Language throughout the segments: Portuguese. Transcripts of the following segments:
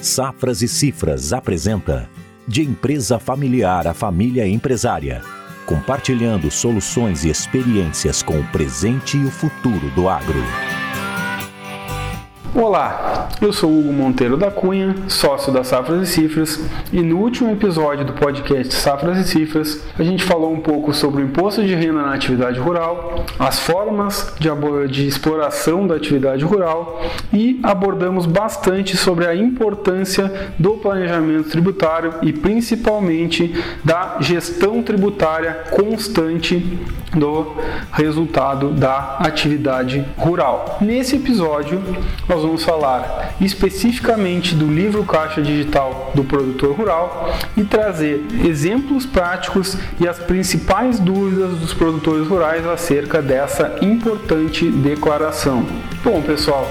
Safras e Cifras apresenta De empresa familiar a família empresária, compartilhando soluções e experiências com o presente e o futuro do agro. Olá, eu sou Hugo Monteiro da Cunha, sócio da Safras e Cifras, e no último episódio do podcast Safras e Cifras, a gente falou um pouco sobre o imposto de renda na atividade rural, as formas de, de exploração da atividade rural e abordamos bastante sobre a importância do planejamento tributário e principalmente da gestão tributária constante do resultado da atividade rural. Nesse episódio, nós vamos falar especificamente do livro Caixa Digital do Produtor Rural e trazer exemplos práticos e as principais dúvidas dos produtores rurais acerca dessa importante declaração. Bom, pessoal,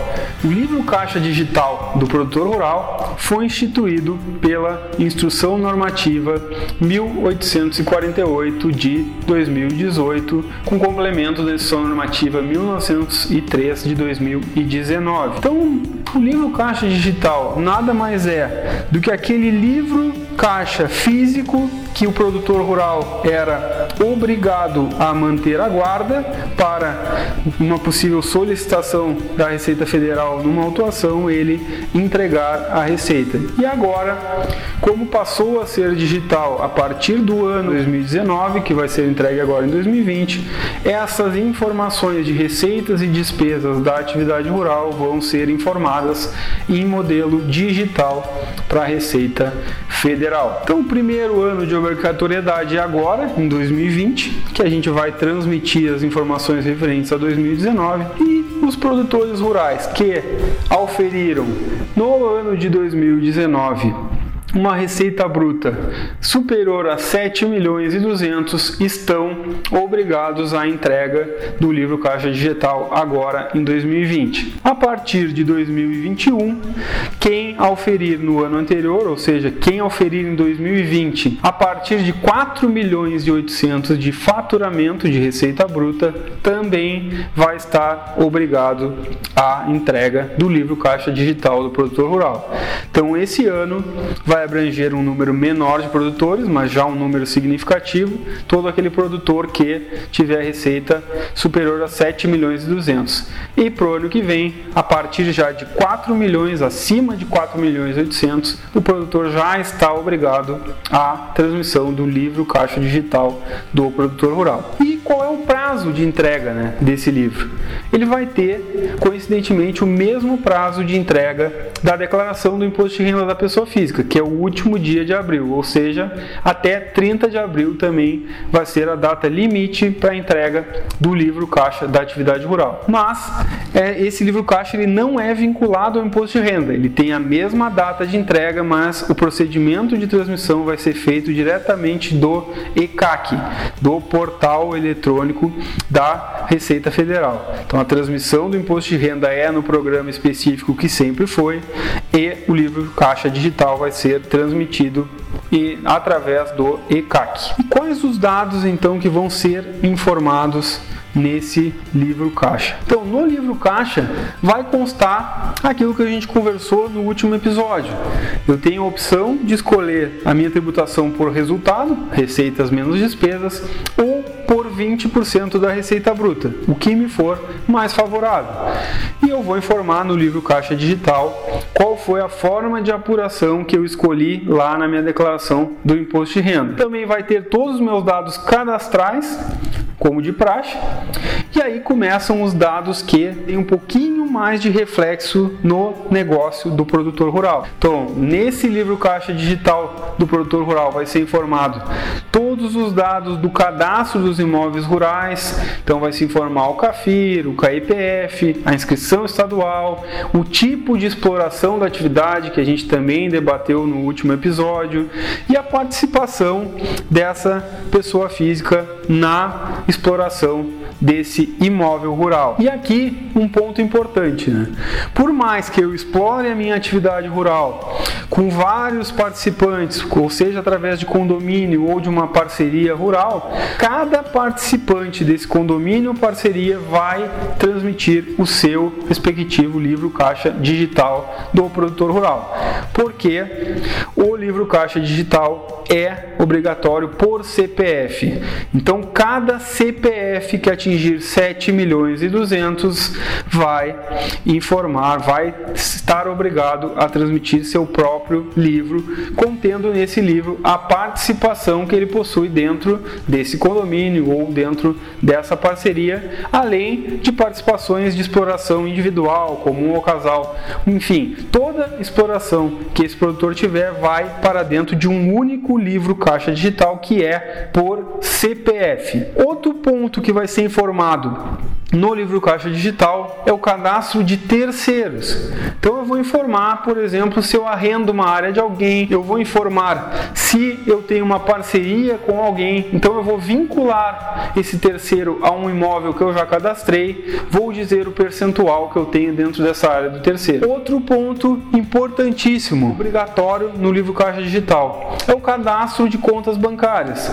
o livro Caixa Digital do Produtor Rural foi instituído pela Instrução Normativa 1848 de 2018, com complemento da Instrução Normativa 1903 de 2019. Então, o livro caixa digital nada mais é do que aquele livro caixa físico que o produtor rural era obrigado a manter a guarda para uma possível solicitação da Receita Federal numa autuação ele entregar a receita. E agora, como passou a ser digital a partir do ano 2019, que vai ser entregue agora em 2020, essas informações de receitas e despesas da atividade rural vão ser informadas em modelo digital para a Receita Federal. Então, o primeiro ano de obrigatoriedade é agora, em 2020, que a gente vai transmitir as informações referentes a 2019 e os produtores rurais que auferiram no ano de 2019 uma receita bruta superior a 7 milhões e 200 estão obrigados à entrega do livro Caixa Digital agora em 2020. A partir de 2021, quem auferir no ano anterior, ou seja, quem auferir em 2020 a partir de 4 milhões e 800 de faturamento de receita bruta, também vai estar obrigado à entrega do livro Caixa Digital do produtor rural. Então esse ano vai abranger um número menor de produtores, mas já um número significativo, todo aquele produtor que tiver receita superior a 7 milhões e 200. E para o ano que vem, a partir já de 4 milhões, acima de 4 milhões e 800, o produtor já está obrigado à transmissão do livro Caixa Digital do produtor rural. E qual é o prazo de entrega né, desse livro? Ele vai ter, coincidentemente, o mesmo prazo de entrega da declaração do imposto de renda da pessoa física, que é o último dia de abril, ou seja, até 30 de abril também vai ser a data limite para entrega do livro caixa da atividade rural. Mas é, esse livro caixa ele não é vinculado ao imposto de renda, ele tem a mesma data de entrega, mas o procedimento de transmissão vai ser feito diretamente do ECAC, do portal eletrônico da Receita Federal. Então a transmissão do imposto de renda é no programa específico que sempre foi e o livro caixa digital vai ser transmitido e através do ECAC. E quais os dados então que vão ser informados nesse livro caixa. Então, no livro caixa vai constar aquilo que a gente conversou no último episódio. Eu tenho a opção de escolher a minha tributação por resultado, receitas menos despesas, ou por 20% da receita bruta, o que me for mais favorável. E eu vou informar no livro caixa digital qual foi a forma de apuração que eu escolhi lá na minha declaração do imposto de renda. Também vai ter todos os meus dados cadastrais como de praxe. E aí começam os dados que têm um pouquinho mais de reflexo no negócio do produtor rural. Então, nesse livro caixa digital do produtor rural vai ser informado todos os dados do cadastro dos imóveis rurais. Então, vai se informar o CAFIR, o CAIPF, a inscrição estadual, o tipo de exploração da atividade que a gente também debateu no último episódio e a participação dessa pessoa física na exploração desse imóvel rural. E aqui um ponto importante, né? Por mais que eu explore a minha atividade rural com vários participantes, ou seja, através de condomínio ou de uma parceria rural, cada participante desse condomínio ou parceria vai transmitir o seu respectivo livro caixa digital do produtor rural. Porque o livro caixa digital é obrigatório por CPF. Então, cada CPF que atingir 7 milhões e 200 vai informar, vai estar obrigado a transmitir seu próprio livro, contendo nesse livro a participação que ele possui dentro desse condomínio ou dentro dessa parceria, além de participações de exploração individual, comum ou casal. Enfim, toda exploração que esse produtor tiver vai para dentro de um único livro caixa digital que é por CPF. Outro ponto que vai ser informado no livro caixa digital é o cadastro de terceiros. Então eu vou informar, por exemplo, se eu arrendo uma área de alguém, eu vou informar se eu tenho uma parceria com alguém, então eu vou vincular esse terceiro a um imóvel que eu já cadastrei, vou dizer o percentual que eu tenho dentro dessa área do terceiro. Outro ponto importantíssimo, obrigatório no livro caixa digital, é o cadastro de contas bancárias.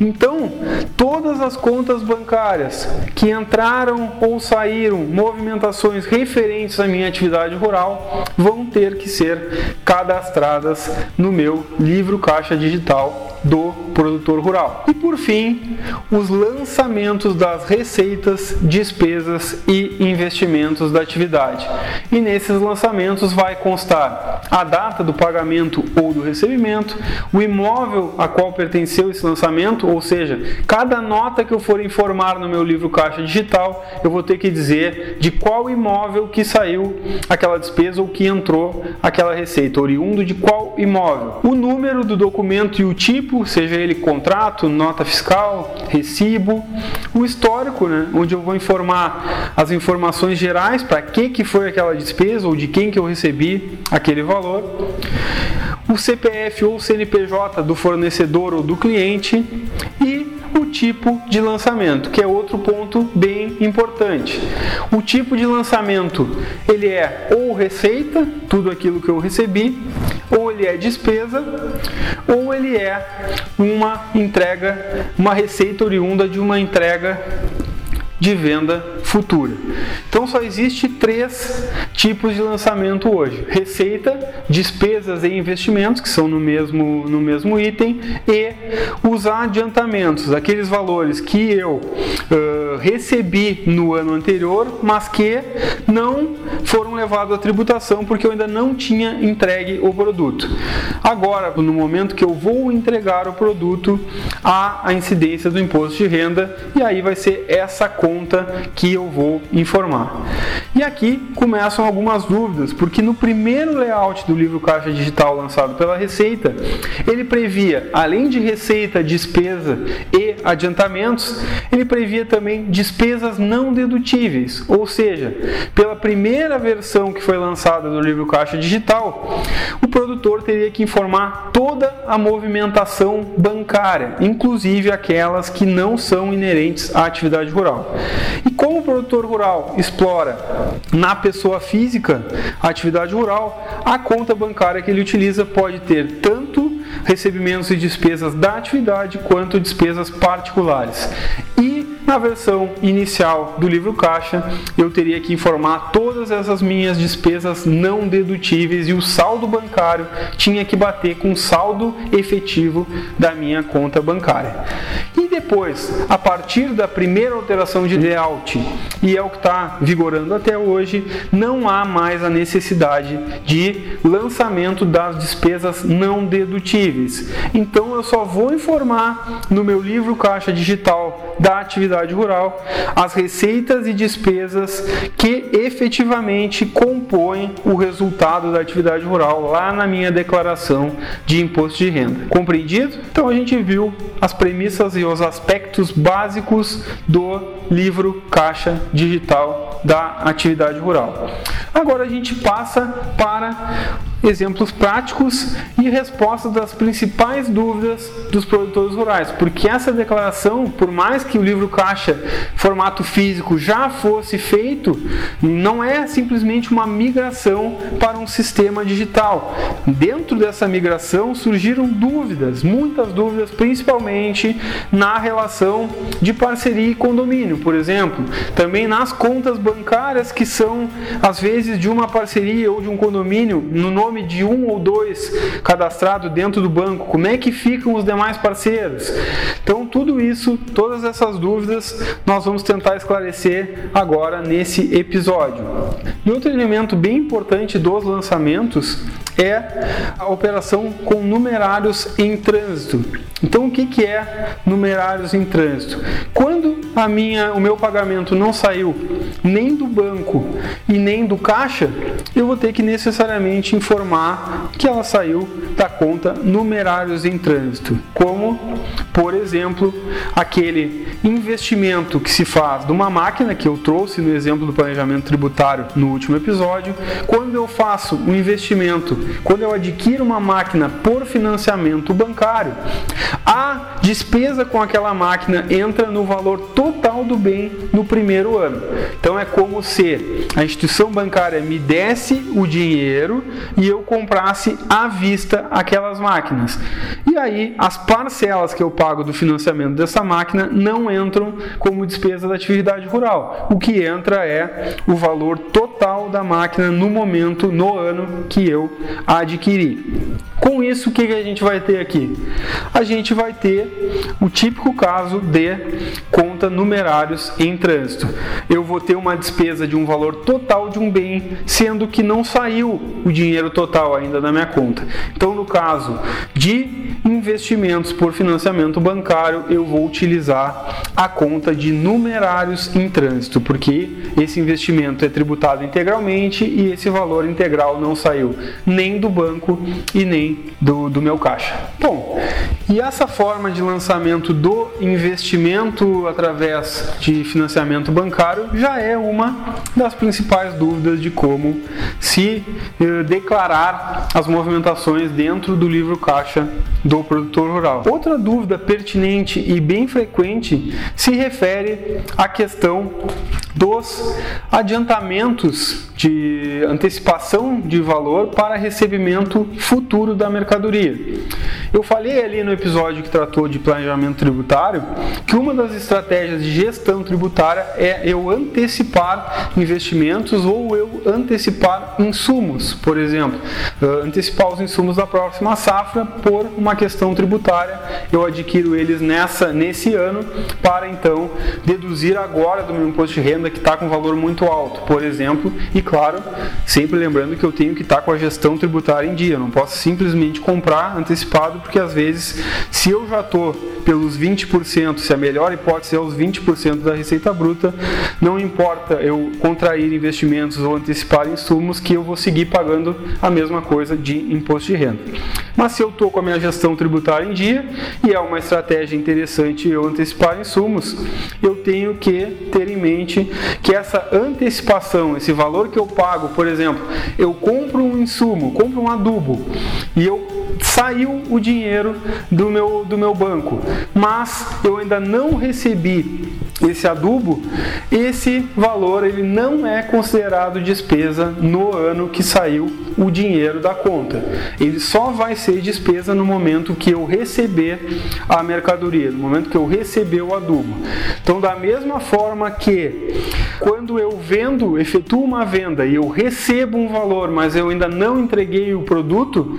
Então, todas as contas bancárias que entraram ou saíram, movimentações referentes à minha atividade rural, vão ter que ser cadastradas no meu livro caixa digital do produtor rural. E por fim, os lançamentos das receitas, despesas e investimentos da atividade. E nesses lançamentos vai constar a data do pagamento ou do recebimento, o imóvel a qual pertenceu esse lançamento, ou seja, cada nota que eu for informar no meu livro caixa digital, eu vou ter que dizer de qual imóvel que saiu aquela despesa ou que entrou aquela receita, oriundo de qual imóvel. O número do documento e o tipo, seja ele contrato, nota fiscal, recibo, o histórico, né, onde eu vou informar as informações gerais para que que foi aquela despesa ou de quem que eu recebi aquele valor. O CPF ou CNPJ do fornecedor ou do cliente e tipo de lançamento, que é outro ponto bem importante. O tipo de lançamento, ele é ou receita, tudo aquilo que eu recebi, ou ele é despesa, ou ele é uma entrega, uma receita oriunda de uma entrega de venda futura. Então só existe três tipos de lançamento hoje: receita, despesas e investimentos, que são no mesmo, no mesmo item, e os adiantamentos, aqueles valores que eu uh, recebi no ano anterior, mas que não foram levados à tributação porque eu ainda não tinha entregue o produto. Agora, no momento que eu vou entregar o produto, há a incidência do imposto de renda e aí vai ser essa conta conta que eu vou informar. E aqui começam algumas dúvidas, porque no primeiro layout do livro Caixa Digital lançado pela Receita, ele previa, além de receita, despesa e adiantamentos, ele previa também despesas não dedutíveis, ou seja, pela primeira versão que foi lançada do livro Caixa Digital, o produtor teria que informar toda a movimentação bancária, inclusive aquelas que não são inerentes à atividade rural. E como o produtor rural explora na pessoa física a atividade rural, a conta bancária que ele utiliza pode ter tanto recebimentos e despesas da atividade quanto despesas particulares. E na versão inicial do livro caixa, eu teria que informar todas essas minhas despesas não dedutíveis e o saldo bancário tinha que bater com o saldo efetivo da minha conta bancária. E depois, a partir da primeira alteração de layout, e é o que está vigorando até hoje, não há mais a necessidade de lançamento das despesas não dedutíveis. Então eu só vou informar no meu livro caixa digital da atividade rural, as receitas e despesas que efetivamente compõem o resultado da atividade rural lá na minha declaração de imposto de renda. Compreendido? Então a gente viu as premissas e os aspectos básicos do livro Caixa Digital da Atividade Rural. Agora a gente passa para exemplos práticos e respostas das principais dúvidas dos produtores rurais, porque essa declaração, por mais que o livro caixa formato físico já fosse feito, não é simplesmente uma migração para um sistema digital. Dentro dessa migração surgiram dúvidas, muitas dúvidas, principalmente na relação de parceria e condomínio, por exemplo, também nas contas bancárias que são às vezes de uma parceria ou de um condomínio no nome de um ou dois cadastrado dentro do banco, como é que ficam os demais parceiros? Então, tudo isso, todas essas dúvidas, nós vamos tentar esclarecer agora nesse episódio. E outro elemento bem importante dos lançamentos é a operação com numerários em trânsito. Então, o que, que é numerários em trânsito? Quando a minha, o meu pagamento não saiu nem do banco e nem do caixa, eu vou ter que necessariamente informar que ela saiu da conta numerários em trânsito, como, por exemplo, aquele investimento que se faz de uma máquina que eu trouxe no exemplo do planejamento tributário no último episódio, quando eu faço um investimento, quando eu adquiro uma máquina por financiamento bancário, a despesa com aquela máquina entra no valor total do bem no primeiro ano. Então é como se a instituição bancária me desse o dinheiro e eu comprasse à vista aquelas máquinas. E aí as parcelas que eu pago do financiamento dessa máquina não entram como despesa da atividade rural. O que entra é o valor total da máquina no momento, no ano que eu adquiri. Com isso, o que a gente vai ter aqui? A gente vai ter o típico caso de conta numerários em trânsito. Eu vou ter uma despesa de um valor total de um bem, sendo que não saiu o dinheiro total ainda da minha conta. Então, no caso de investimentos por financiamento bancário, eu vou utilizar a conta de numerários em trânsito, porque esse investimento é tributado integralmente e esse valor integral não saiu nem do banco e nem do, do meu caixa. Bom, e essa forma de lançamento do investimento através de financiamento bancário já é uma das principais dúvidas de como se eh, declarar as movimentações dentro do livro caixa do produtor rural. Outra dúvida pertinente e bem frequente se refere à questão dos adiantamentos de antecipação de valor para recebimento futuro da mercadoria. Eu falei ali no episódio que tratou de planejamento tributário que uma das estratégias de gestão tributária é eu antecipar investimentos ou eu antecipar insumos, por exemplo, antecipar os insumos da próxima safra por uma questão tributária, eu adquiro eles nessa nesse ano para então deduzir agora do meu imposto de renda que está com valor muito alto, por exemplo, e claro, sempre lembrando que eu tenho que estar tá com a gestão tributária em dia, eu não posso simplesmente comprar antecipado, porque às vezes, se eu já estou pelos 20%, se a melhor hipótese é os 20% da receita bruta, não importa eu contrair investimentos ou antecipar insumos que eu vou seguir pagando a mesma coisa de imposto de renda. Mas se eu estou com a minha gestão tributária em dia e é uma estratégia interessante eu antecipar insumos, eu tenho que ter em mente que essa antecipação, esse valor que eu pago, por exemplo, eu compro um insumo, compro um adubo e eu saiu o dinheiro do meu, do meu banco, mas eu ainda não recebi esse adubo, esse valor ele não é considerado despesa no ano que saiu o dinheiro da conta. Ele só vai ser despesa no momento que eu receber a mercadoria, no momento que eu receber o adubo. Então, da mesma forma que quando eu vendo, efetuo uma venda e eu recebo um valor, mas eu ainda não entreguei o produto,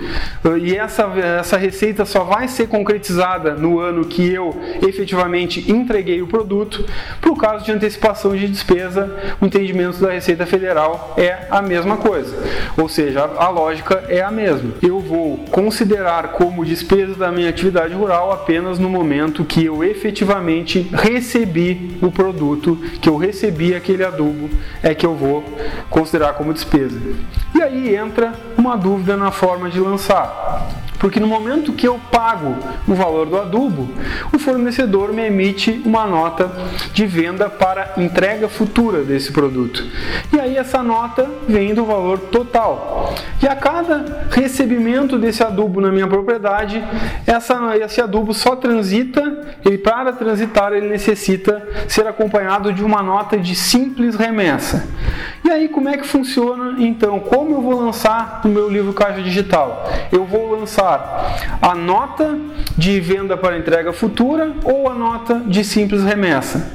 e essa, essa receita só vai ser concretizada no ano que eu efetivamente entreguei o produto, por caso de antecipação de despesa, o entendimento da Receita Federal é a mesma coisa. Ou seja, a lógica é a mesma. Eu vou considerar como despesa da minha atividade rural apenas no momento que eu efetivamente recebi o produto, que eu recebi aquele adubo, é que eu vou considerar como despesa. E aí entra uma dúvida na forma de lançar. Porque no momento que eu pago o valor do adubo, o fornecedor me emite uma nota de venda para entrega futura desse produto. E aí essa nota vem do valor total. E a cada recebimento desse adubo na minha propriedade, essa, esse adubo só transita, e para transitar ele necessita ser acompanhado de uma nota de simples remessa. E aí como é que funciona então? Como eu vou lançar no meu livro Caixa Digital? Eu vou lançar a nota de venda para entrega futura ou a nota de simples remessa.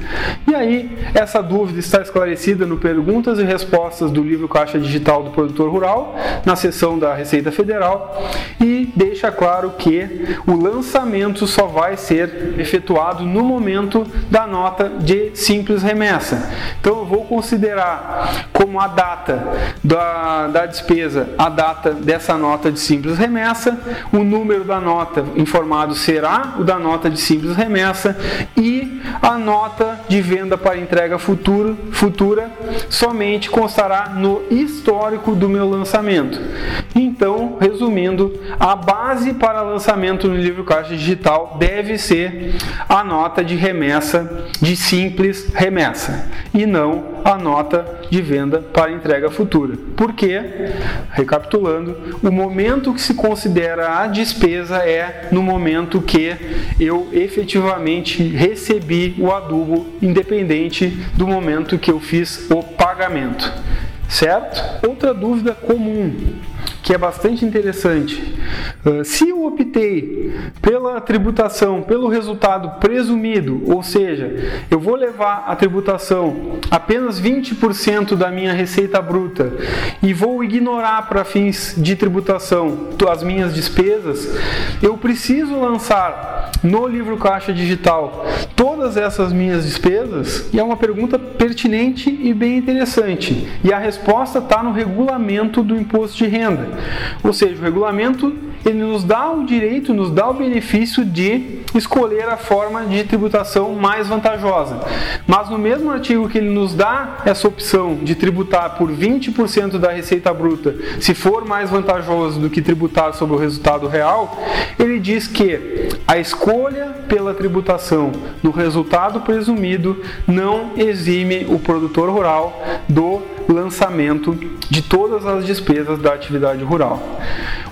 E aí essa dúvida está esclarecida no perguntas e respostas do livro Caixa Digital do Produtor Rural, na seção da Receita Federal, e deixa claro que o lançamento só vai ser efetuado no momento da nota de simples remessa. Então eu vou considerar como a data da, da despesa, a data dessa nota de simples remessa, o número da nota informado será o da nota de simples remessa e a nota de venda para entrega futura, futura somente constará no histórico do meu lançamento. Então, resumindo, a base para lançamento no livro Caixa Digital deve ser a nota de remessa de simples remessa e não a nota de venda para entrega futura. Porque, recapitulando, o momento que se considera a despesa é no momento que eu efetivamente recebi o adubo, independente do momento que eu fiz o pagamento. Certo? Outra dúvida comum que é bastante interessante. Uh, se eu optei pela tributação, pelo resultado presumido, ou seja, eu vou levar a tributação apenas 20% da minha receita bruta e vou ignorar para fins de tributação as minhas despesas, eu preciso lançar no livro caixa digital todas essas minhas despesas? E é uma pergunta pertinente e bem interessante. E a resposta está no regulamento do imposto de renda. Ou seja, o regulamento ele nos dá o direito, nos dá o benefício de escolher a forma de tributação mais vantajosa. Mas no mesmo artigo que ele nos dá essa opção de tributar por 20% da receita bruta, se for mais vantajoso do que tributar sobre o resultado real, ele diz que a escolha pela tributação no resultado presumido não exime o produtor rural do lançamento de todas as despesas da atividade rural.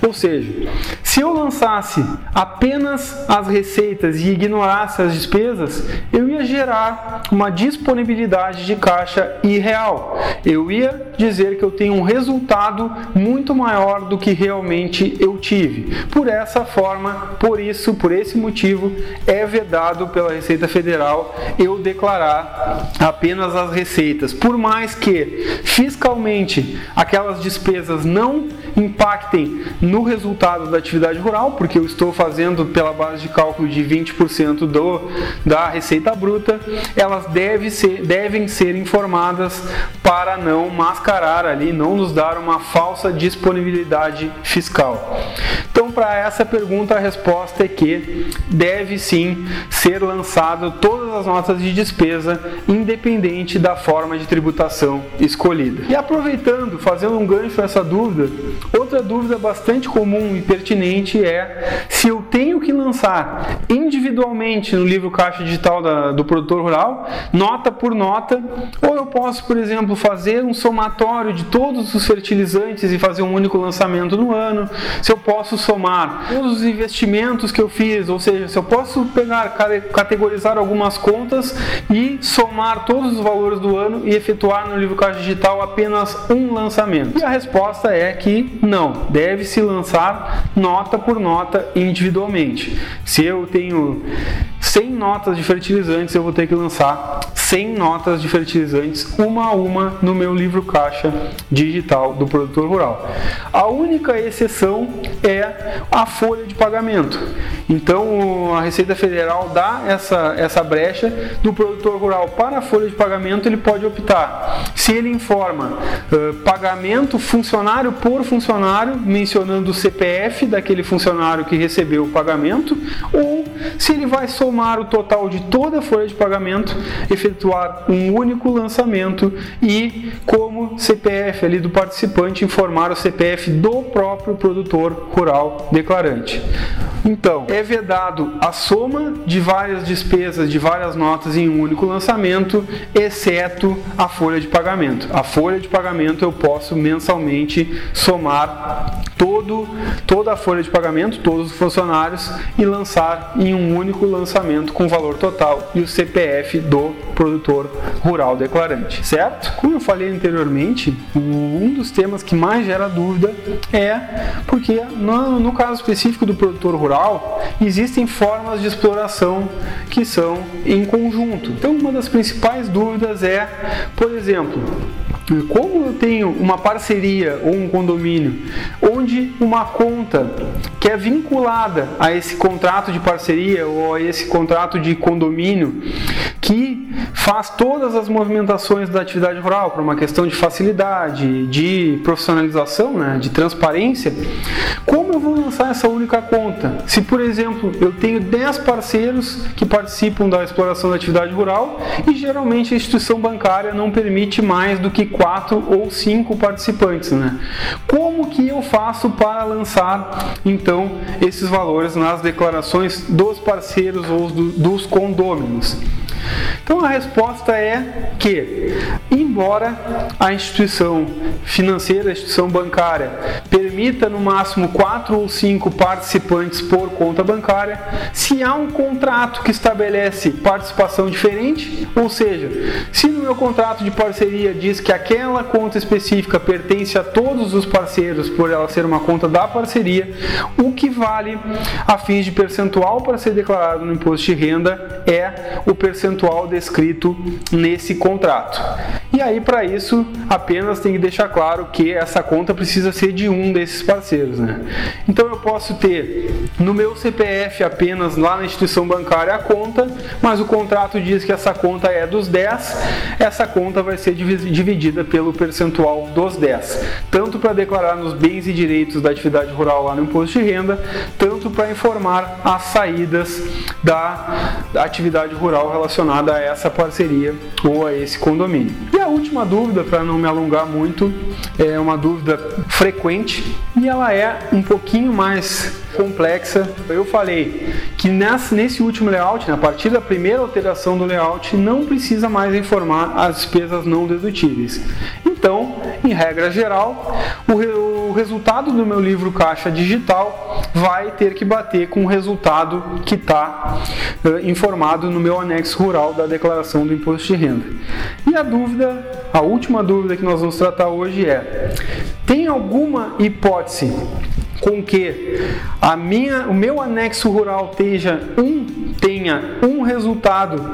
Ou seja, se eu lançasse apenas as receitas e ignorasse as despesas, eu ia gerar uma disponibilidade de caixa irreal. Eu ia dizer que eu tenho um resultado muito maior do que realmente eu tive. Por essa forma, por isso, por esse motivo, é vedado pela Receita Federal eu declarar apenas as receitas. Por mais que fiscalmente aquelas despesas não impactem no resultado da atividade rural, porque eu estou fazendo pela base de cálculo de 20% do, da receita bruta, elas deve ser, devem ser informadas para não mascarar ali, não nos dar uma falsa disponibilidade fiscal. Então, para essa pergunta, a resposta é que deve sim ser lançado todas as notas de despesa, independente da forma de tributação escolhida. E aproveitando, fazendo um gancho essa dúvida, outra dúvida bastante comum e pertinente é se eu tenho que lançar individualmente no livro caixa digital da, do produtor rural, nota por nota, ou eu posso, por exemplo, fazer um somatório de todos os fertilizantes e fazer um único lançamento no ano, se eu posso somar todos os investimentos que eu fiz, ou seja, se eu posso pegar, categorizar algumas contas e somar todos os valores do ano e efetuar no livro caixa digital apenas um lançamento. E a resposta é que não, deve se lançar nota por nota individualmente. Se eu tenho 100 notas de fertilizantes, eu vou ter que lançar 100 notas de fertilizantes, uma a uma, no meu livro caixa digital do produtor rural. A única exceção é a folha de pagamento. Então, a Receita Federal dá essa, essa brecha do produtor rural para a folha de pagamento, ele pode optar. Se ele informa uh, pagamento funcionário por funcionário, mencionando o CPF daquele funcionário que recebeu o pagamento, ou se ele vai somar o total de toda a folha de pagamento, efetuar um único lançamento e, como CPF ali do participante, informar o CPF do próprio produtor rural declarante. Então, é vedado a soma de várias despesas, de várias notas em um único lançamento, exceto a folha de pagamento. A folha de pagamento eu posso mensalmente somar todo, toda a folha de pagamento, todos os funcionários e lançar em um único lançamento com valor total e o CPF do produtor rural declarante, certo? Como eu falei anteriormente, um dos temas que mais gera dúvida é porque no, no caso específico do produtor rural rural, existem formas de exploração que são em conjunto. Então, uma das principais dúvidas é, por exemplo, como eu tenho uma parceria ou um condomínio onde uma conta que é vinculada a esse contrato de parceria ou a esse contrato de condomínio que faz todas as movimentações da atividade rural para uma questão de facilidade, de profissionalização, né, de transparência, como eu vou lançar essa única conta? Se, por exemplo, eu tenho 10 parceiros que participam da exploração da atividade rural e geralmente a instituição bancária não permite mais do que quatro ou cinco participantes, né? Como que eu faço para lançar então esses valores nas declarações dos parceiros ou dos condôminos? Então a resposta é que, embora a instituição financeira, a instituição bancária, permita no máximo quatro ou cinco participantes por conta bancária, se há um contrato que estabelece participação diferente, ou seja, se no meu contrato de parceria diz que aquela conta específica pertence a todos os parceiros por ela ser uma conta da parceria, o que vale a fins de percentual para ser declarado no imposto de renda é o percentual descrito nesse contrato. E aí, para isso, apenas tem que deixar claro que essa conta precisa ser de um desses parceiros. Né? Então, eu posso ter no meu CPF apenas lá na instituição bancária a conta, mas o contrato diz que essa conta é dos 10, essa conta vai ser dividida pelo percentual dos 10, tanto para declarar nos bens e direitos da atividade rural lá no imposto de renda, tanto para informar as saídas da atividade rural relacionada a essa parceria ou a esse condomínio. E última dúvida, para não me alongar muito, é uma dúvida frequente e ela é um pouquinho mais complexa. Eu falei que nesse último layout, a partir da primeira alteração do layout, não precisa mais informar as despesas não dedutíveis. Então, em regra geral, o, resultado do meu livro caixa digital vai ter que bater com o resultado que está uh, informado no meu anexo rural da declaração do imposto de renda. E a dúvida, a última dúvida que nós vamos tratar hoje é: tem alguma hipótese com que a minha, o meu anexo rural tenha um, tenha um resultado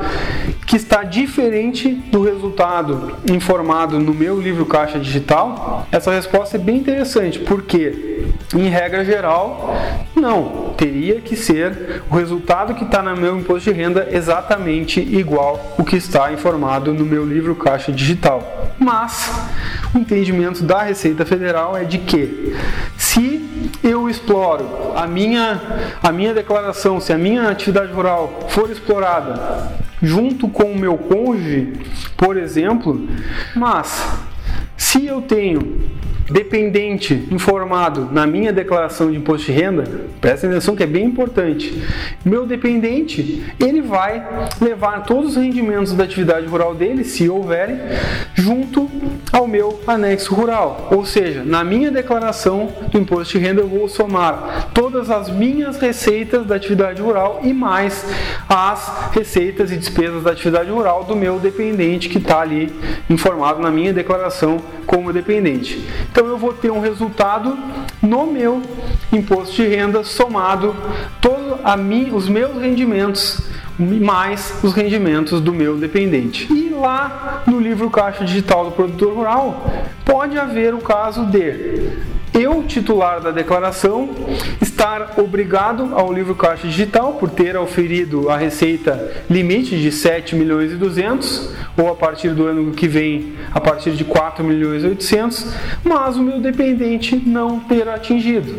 que está diferente do resultado informado no meu livro caixa digital? Essa resposta é bem interessante, porque em regra geral, não, teria que ser o resultado que está no meu imposto de renda exatamente igual o que está informado no meu livro caixa digital. Mas o entendimento da Receita Federal é de que se eu exploro a minha, a minha declaração, se a minha atividade rural for explorada junto com o meu cônjuge, por exemplo, mas se eu tenho dependente informado na minha declaração de imposto de renda, presta atenção que é bem importante. Meu dependente, ele vai levar todos os rendimentos da atividade rural dele, se houverem, junto ao meu anexo rural. Ou seja, na minha declaração do imposto de renda eu vou somar todas as minhas receitas da atividade rural e mais as receitas e despesas da atividade rural do meu dependente que está ali informado na minha declaração como dependente. Então eu vou ter um resultado no meu imposto de renda somado todo a mim, os meus rendimentos mais os rendimentos do meu dependente. E lá no livro Caixa Digital do Produtor Rural pode haver o caso de eu, titular da declaração, estar obrigado ao livro Caixa Digital por ter auferido a receita limite de 7 milhões e 200 ou a partir do ano que vem a partir de 4 milhões e 800, mas o meu dependente não ter atingido.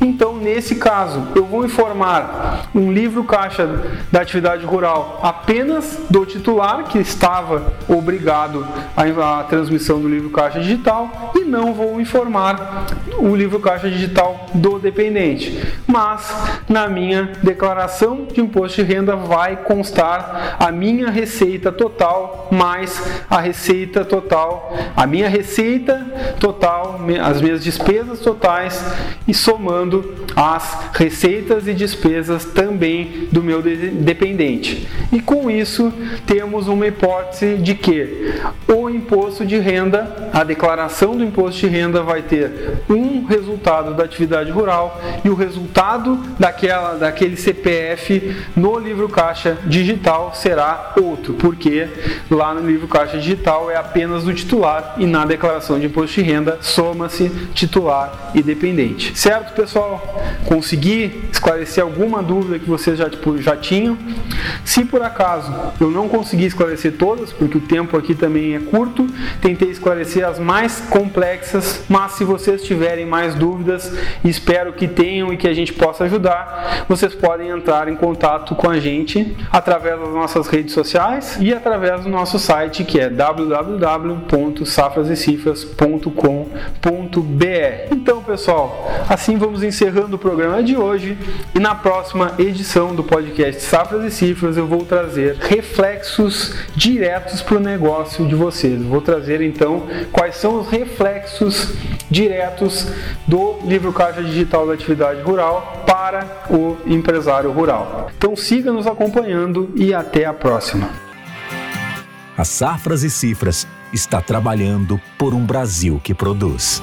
Então nesse caso, eu vou informar um livro caixa da atividade rural apenas do titular que estava obrigado à, transmissão do livro caixa digital não vou informar o livro caixa digital do dependente. Mas na minha declaração de imposto de renda vai constar a minha receita total mais a receita total, a minha receita total, as minhas despesas totais e somando as receitas e despesas também do meu dependente. E com isso temos uma hipótese de que o imposto de renda, a declaração do imposto de renda vai ter um resultado da atividade rural e o resultado daquela, daquele CPF no livro caixa digital será outro, porque lá no livro caixa digital é apenas do titular e na declaração de imposto de renda soma-se titular e dependente. Certo, pessoal? Consegui esclarecer alguma dúvida que vocês já, tipo, já tinham? Se por acaso eu não consegui esclarecer todas, porque o tempo aqui também é curto, tentei esclarecer as mais complexas, mas se vocês tiverem mais dúvidas, espero que tenham e que a gente possa ajudar, vocês podem entrar em contato com a gente através das nossas redes sociais e através do nosso site que é www.safrasecifras.com.br. Então, pessoal, assim vamos encerrando o programa de hoje e na próxima edição do podcast Safras e Cifras eu vou trazer reflexos diretos para o negócio de vocês. Vou trazer então quais são os reflexos diretos do livro Caixa Digital da Atividade Rural para o empresário rural. Então siga nos acompanhando e até a próxima. A Safras e Cifras está trabalhando por um Brasil que produz.